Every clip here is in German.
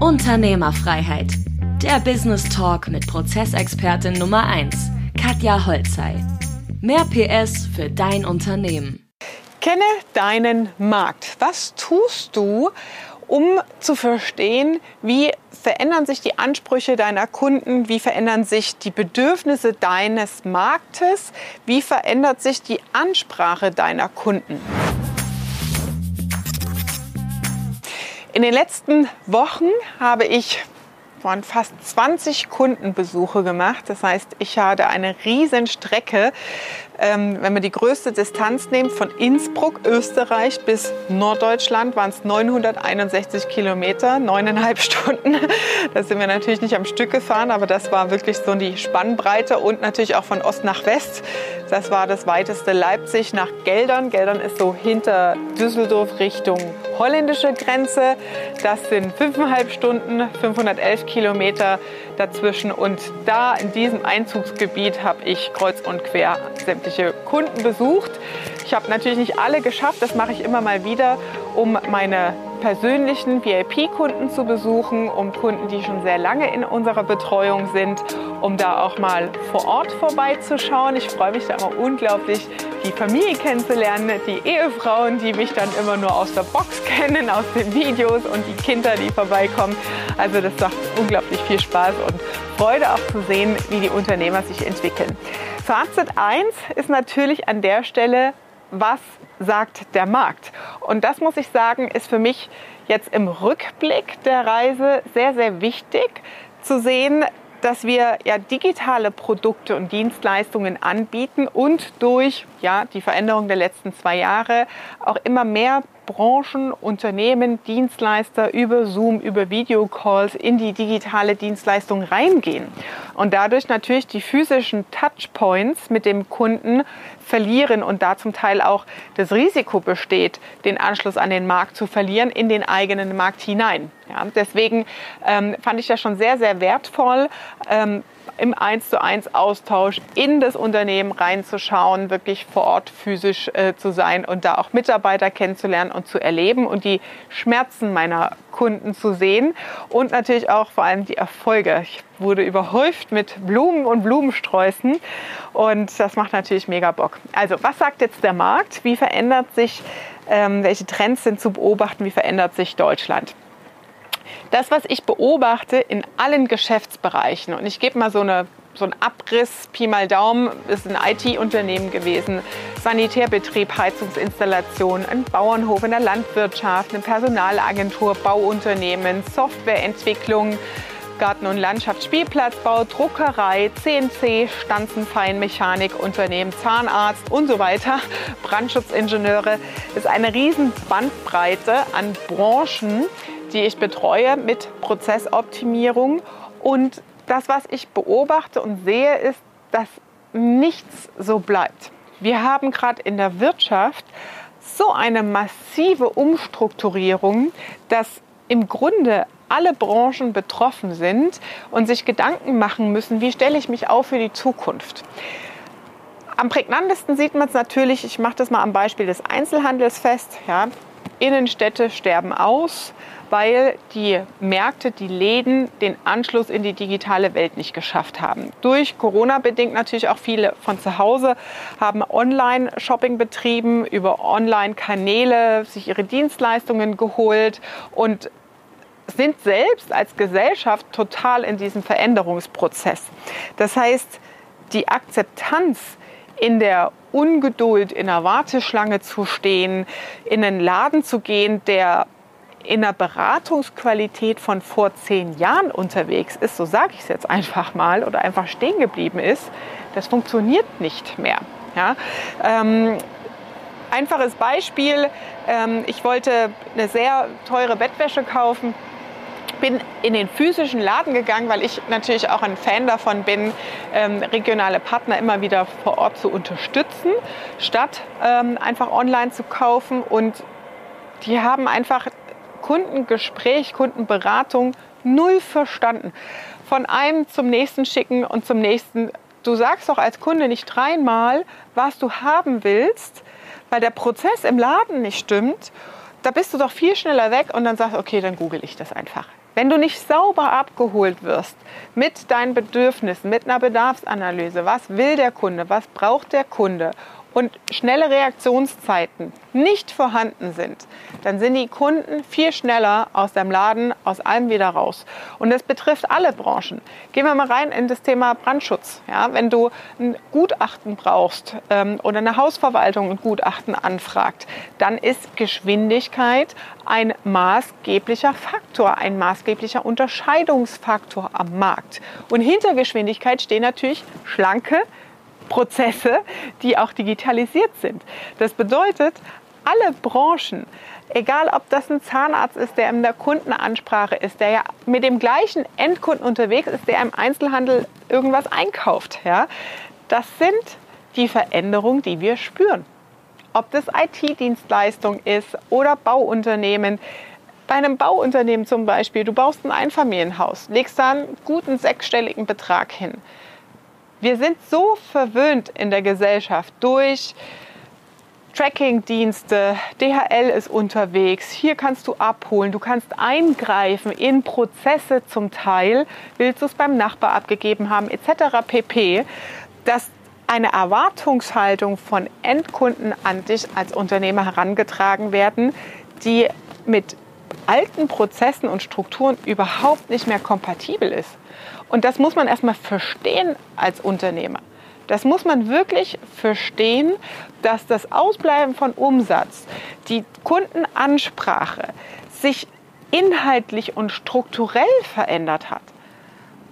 Unternehmerfreiheit. Der Business Talk mit Prozessexpertin Nummer 1, Katja Holzei. Mehr PS für dein Unternehmen. Kenne deinen Markt. Was tust du, um zu verstehen, wie verändern sich die Ansprüche deiner Kunden, wie verändern sich die Bedürfnisse deines Marktes, wie verändert sich die Ansprache deiner Kunden. In den letzten Wochen habe ich von fast 20 Kundenbesuche gemacht. Das heißt, ich hatte eine riesen Strecke ähm, wenn wir die größte Distanz nehmen, von Innsbruck, Österreich bis Norddeutschland, waren es 961 Kilometer, neuneinhalb Stunden. Da sind wir natürlich nicht am Stück gefahren, aber das war wirklich so die Spannbreite und natürlich auch von Ost nach West. Das war das weiteste Leipzig nach Geldern. Geldern ist so hinter Düsseldorf Richtung holländische Grenze. Das sind fünfeinhalb Stunden, 511 Kilometer dazwischen. Und da in diesem Einzugsgebiet habe ich kreuz und quer sämtliche Kunden besucht. Ich habe natürlich nicht alle geschafft, das mache ich immer mal wieder, um meine persönlichen VIP-Kunden zu besuchen, um Kunden, die schon sehr lange in unserer Betreuung sind, um da auch mal vor Ort vorbeizuschauen. Ich freue mich da immer unglaublich, die Familie kennenzulernen, die Ehefrauen, die mich dann immer nur aus der Box kennen, aus den Videos und die Kinder, die vorbeikommen. Also das macht unglaublich viel Spaß und Freude auch zu sehen, wie die Unternehmer sich entwickeln. Fazit 1 ist natürlich an der Stelle, was sagt der Markt? Und das muss ich sagen, ist für mich jetzt im Rückblick der Reise sehr, sehr wichtig zu sehen, dass wir ja digitale Produkte und Dienstleistungen anbieten und durch ja, die Veränderung der letzten zwei Jahre auch immer mehr Branchen, Unternehmen, Dienstleister über Zoom, über Videocalls in die digitale Dienstleistung reingehen und dadurch natürlich die physischen Touchpoints mit dem Kunden verlieren und da zum Teil auch das Risiko besteht, den Anschluss an den Markt zu verlieren in den eigenen Markt hinein. Ja, deswegen ähm, fand ich das schon sehr, sehr wertvoll, ähm, im 1 zu 1 Austausch in das Unternehmen reinzuschauen, wirklich vor Ort physisch äh, zu sein und da auch Mitarbeiter kennenzulernen und zu erleben und die Schmerzen meiner Kunden zu sehen und natürlich auch vor allem die Erfolge. Ich wurde überhäuft mit Blumen und Blumensträußen und das macht natürlich mega Bock. Also was sagt jetzt der Markt? Wie verändert sich, ähm, welche Trends sind zu beobachten? Wie verändert sich Deutschland? Das, was ich beobachte in allen Geschäftsbereichen, und ich gebe mal so eine so ein Abriss, Pi mal Daumen, ist ein IT-Unternehmen gewesen, Sanitärbetrieb, Heizungsinstallation, ein Bauernhof in der Landwirtschaft, eine Personalagentur, Bauunternehmen, Softwareentwicklung, Garten- und Landschaftsspielplatzbau, Druckerei, CNC, Stanzenfeinmechanik, Unternehmen, Zahnarzt und so weiter, Brandschutzingenieure. Das ist eine riesen Bandbreite an Branchen, die ich betreue mit Prozessoptimierung. Und das, was ich beobachte und sehe, ist, dass nichts so bleibt. Wir haben gerade in der Wirtschaft so eine massive Umstrukturierung, dass im Grunde alle Branchen betroffen sind und sich Gedanken machen müssen, wie stelle ich mich auf für die Zukunft. Am prägnantesten sieht man es natürlich, ich mache das mal am Beispiel des Einzelhandels fest. Ja. Innenstädte sterben aus weil die Märkte, die Läden den Anschluss in die digitale Welt nicht geschafft haben. Durch Corona bedingt natürlich auch viele von zu Hause haben Online-Shopping betrieben, über Online-Kanäle sich ihre Dienstleistungen geholt und sind selbst als Gesellschaft total in diesem Veränderungsprozess. Das heißt, die Akzeptanz in der Ungeduld, in der Warteschlange zu stehen, in einen Laden zu gehen, der in einer Beratungsqualität von vor zehn Jahren unterwegs ist, so sage ich es jetzt einfach mal, oder einfach stehen geblieben ist, das funktioniert nicht mehr. Ja? Ähm, einfaches Beispiel, ähm, ich wollte eine sehr teure Bettwäsche kaufen bin in den physischen Laden gegangen, weil ich natürlich auch ein Fan davon bin, ähm, regionale Partner immer wieder vor Ort zu unterstützen, statt ähm, einfach online zu kaufen. Und die haben einfach Kundengespräch, Kundenberatung null verstanden. Von einem zum nächsten schicken und zum nächsten. Du sagst doch als Kunde nicht dreimal, was du haben willst, weil der Prozess im Laden nicht stimmt. Da bist du doch viel schneller weg und dann sagst, okay, dann google ich das einfach. Wenn du nicht sauber abgeholt wirst mit deinen Bedürfnissen, mit einer Bedarfsanalyse, was will der Kunde, was braucht der Kunde und schnelle Reaktionszeiten nicht vorhanden sind, dann sind die Kunden viel schneller aus dem Laden, aus allem wieder raus. Und das betrifft alle Branchen. Gehen wir mal rein in das Thema Brandschutz. Ja, wenn du ein Gutachten brauchst ähm, oder eine Hausverwaltung ein Gutachten anfragt, dann ist Geschwindigkeit ein maßgeblicher Faktor, ein maßgeblicher Unterscheidungsfaktor am Markt. Und hinter Geschwindigkeit stehen natürlich schlanke, Prozesse, die auch digitalisiert sind. Das bedeutet, alle Branchen, egal ob das ein Zahnarzt ist, der in der Kundenansprache ist, der ja mit dem gleichen Endkunden unterwegs ist, der im Einzelhandel irgendwas einkauft, ja, das sind die Veränderungen, die wir spüren. Ob das IT-Dienstleistung ist oder Bauunternehmen. Bei einem Bauunternehmen zum Beispiel, du baust ein Einfamilienhaus, legst da einen guten sechsstelligen Betrag hin. Wir sind so verwöhnt in der Gesellschaft durch Tracking-Dienste, DHL ist unterwegs, hier kannst du abholen, du kannst eingreifen in Prozesse zum Teil, willst du es beim Nachbar abgegeben haben, etc. pp. Dass eine Erwartungshaltung von Endkunden an dich als Unternehmer herangetragen werden, die mit alten Prozessen und Strukturen überhaupt nicht mehr kompatibel ist. Und das muss man erstmal verstehen als Unternehmer. Das muss man wirklich verstehen, dass das Ausbleiben von Umsatz, die Kundenansprache sich inhaltlich und strukturell verändert hat.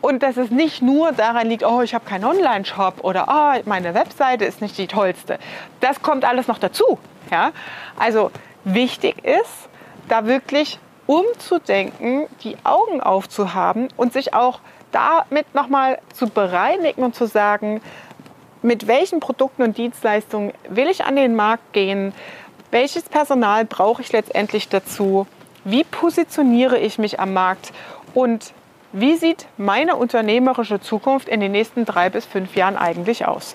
Und dass es nicht nur daran liegt, oh, ich habe keinen Online-Shop oder oh, meine Webseite ist nicht die tollste. Das kommt alles noch dazu. Ja? Also wichtig ist, da wirklich umzudenken, die Augen aufzuhaben und sich auch damit nochmal zu bereinigen und zu sagen, mit welchen Produkten und Dienstleistungen will ich an den Markt gehen, welches Personal brauche ich letztendlich dazu, wie positioniere ich mich am Markt und wie sieht meine unternehmerische Zukunft in den nächsten drei bis fünf Jahren eigentlich aus.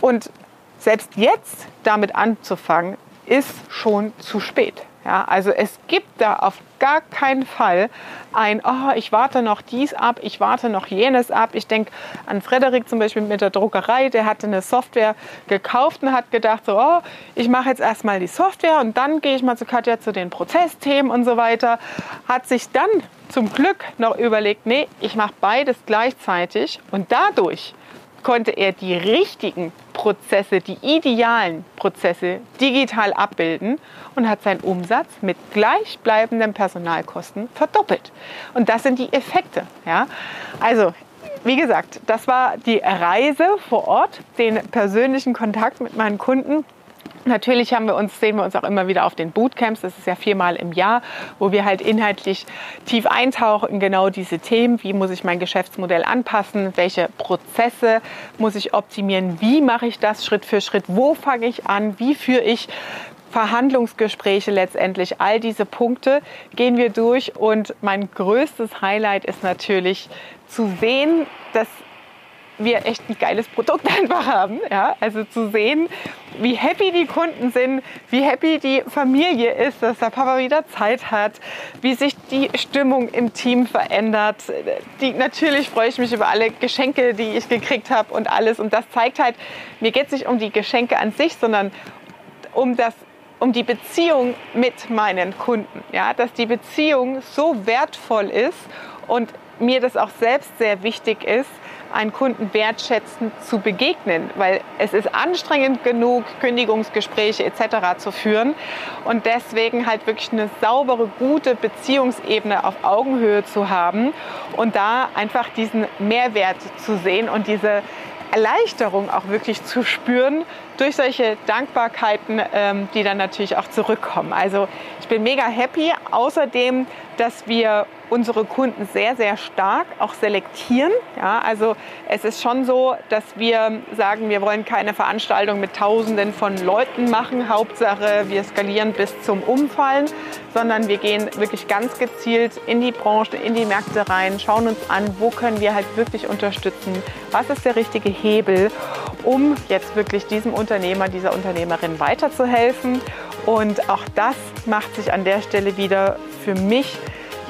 Und selbst jetzt damit anzufangen, ist schon zu spät. Ja, also es gibt da auf gar keinen Fall ein, oh, ich warte noch dies ab, ich warte noch jenes ab. Ich denke an Frederik zum Beispiel mit der Druckerei, der hatte eine Software gekauft und hat gedacht, so, oh, ich mache jetzt erstmal die Software und dann gehe ich mal zu Katja zu den Prozessthemen und so weiter. Hat sich dann zum Glück noch überlegt, nee, ich mache beides gleichzeitig und dadurch konnte er die richtigen Prozesse, die idealen Prozesse digital abbilden und hat seinen Umsatz mit gleichbleibenden Personalkosten verdoppelt. Und das sind die Effekte. Ja? Also, wie gesagt, das war die Reise vor Ort, den persönlichen Kontakt mit meinen Kunden Natürlich haben wir uns, sehen wir uns auch immer wieder auf den Bootcamps. Das ist ja viermal im Jahr, wo wir halt inhaltlich tief eintauchen in genau diese Themen. Wie muss ich mein Geschäftsmodell anpassen? Welche Prozesse muss ich optimieren? Wie mache ich das Schritt für Schritt? Wo fange ich an? Wie führe ich Verhandlungsgespräche letztendlich? All diese Punkte gehen wir durch. Und mein größtes Highlight ist natürlich zu sehen, dass wir echt ein geiles Produkt einfach haben. Ja? Also zu sehen, wie happy die Kunden sind, wie happy die Familie ist, dass der Papa wieder Zeit hat, wie sich die Stimmung im Team verändert. Die, natürlich freue ich mich über alle Geschenke, die ich gekriegt habe und alles. Und das zeigt halt, mir geht es nicht um die Geschenke an sich, sondern um das um die Beziehung mit meinen Kunden, ja, dass die Beziehung so wertvoll ist und mir das auch selbst sehr wichtig ist, einen Kunden wertschätzend zu begegnen, weil es ist anstrengend genug, Kündigungsgespräche etc. zu führen und deswegen halt wirklich eine saubere, gute Beziehungsebene auf Augenhöhe zu haben und da einfach diesen Mehrwert zu sehen und diese Erleichterung auch wirklich zu spüren durch solche Dankbarkeiten, ähm, die dann natürlich auch zurückkommen. Also ich bin mega happy. Außerdem, dass wir unsere Kunden sehr, sehr stark auch selektieren. Ja, also es ist schon so, dass wir sagen, wir wollen keine Veranstaltung mit Tausenden von Leuten machen. Hauptsache, wir skalieren bis zum Umfallen, sondern wir gehen wirklich ganz gezielt in die Branche, in die Märkte rein, schauen uns an, wo können wir halt wirklich unterstützen, was ist der richtige Hebel, um jetzt wirklich diesem Unternehmer, dieser Unternehmerin weiterzuhelfen. Und auch das macht sich an der Stelle wieder für mich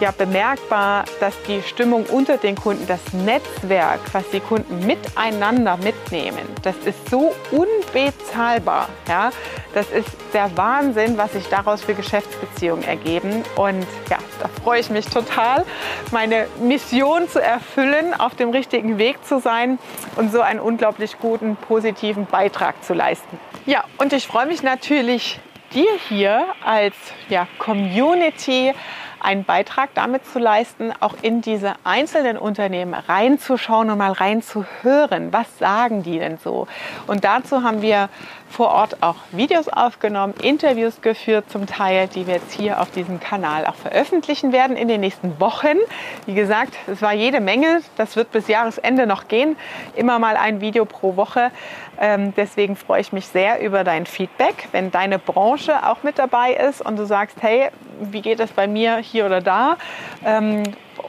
ja bemerkbar, dass die Stimmung unter den Kunden, das Netzwerk, was die Kunden miteinander mitnehmen, das ist so unbezahlbar. Ja? Das ist der Wahnsinn, was sich daraus für Geschäftsbeziehungen ergeben. Und ja, da freue ich mich total, meine Mission zu erfüllen, auf dem richtigen Weg zu sein und so einen unglaublich guten, positiven Beitrag zu leisten. Ja, und ich freue mich natürlich, dir hier als ja, Community einen Beitrag damit zu leisten, auch in diese einzelnen Unternehmen reinzuschauen und mal reinzuhören. Was sagen die denn so? Und dazu haben wir vor Ort auch Videos aufgenommen, Interviews geführt zum Teil, die wir jetzt hier auf diesem Kanal auch veröffentlichen werden in den nächsten Wochen. Wie gesagt, es war jede Menge. Das wird bis Jahresende noch gehen. Immer mal ein Video pro Woche. Ähm, deswegen freue ich mich sehr über dein Feedback. Wenn deine Branche auch mit dabei ist und du sagst, hey, wie geht es bei mir hier oder da? Ähm,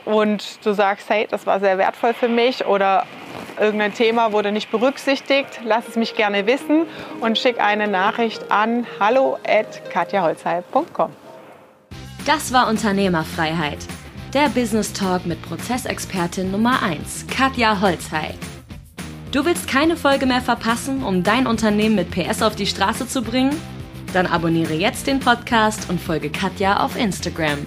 und du sagst, hey, das war sehr wertvoll für mich oder irgendein Thema wurde nicht berücksichtigt, lass es mich gerne wissen und schick eine Nachricht an hallo@katjaholzheim.com. Das war Unternehmerfreiheit. Der Business Talk mit Prozessexpertin Nummer 1, Katja Holzhey. Du willst keine Folge mehr verpassen, um dein Unternehmen mit PS auf die Straße zu bringen? Dann abonniere jetzt den Podcast und folge Katja auf Instagram.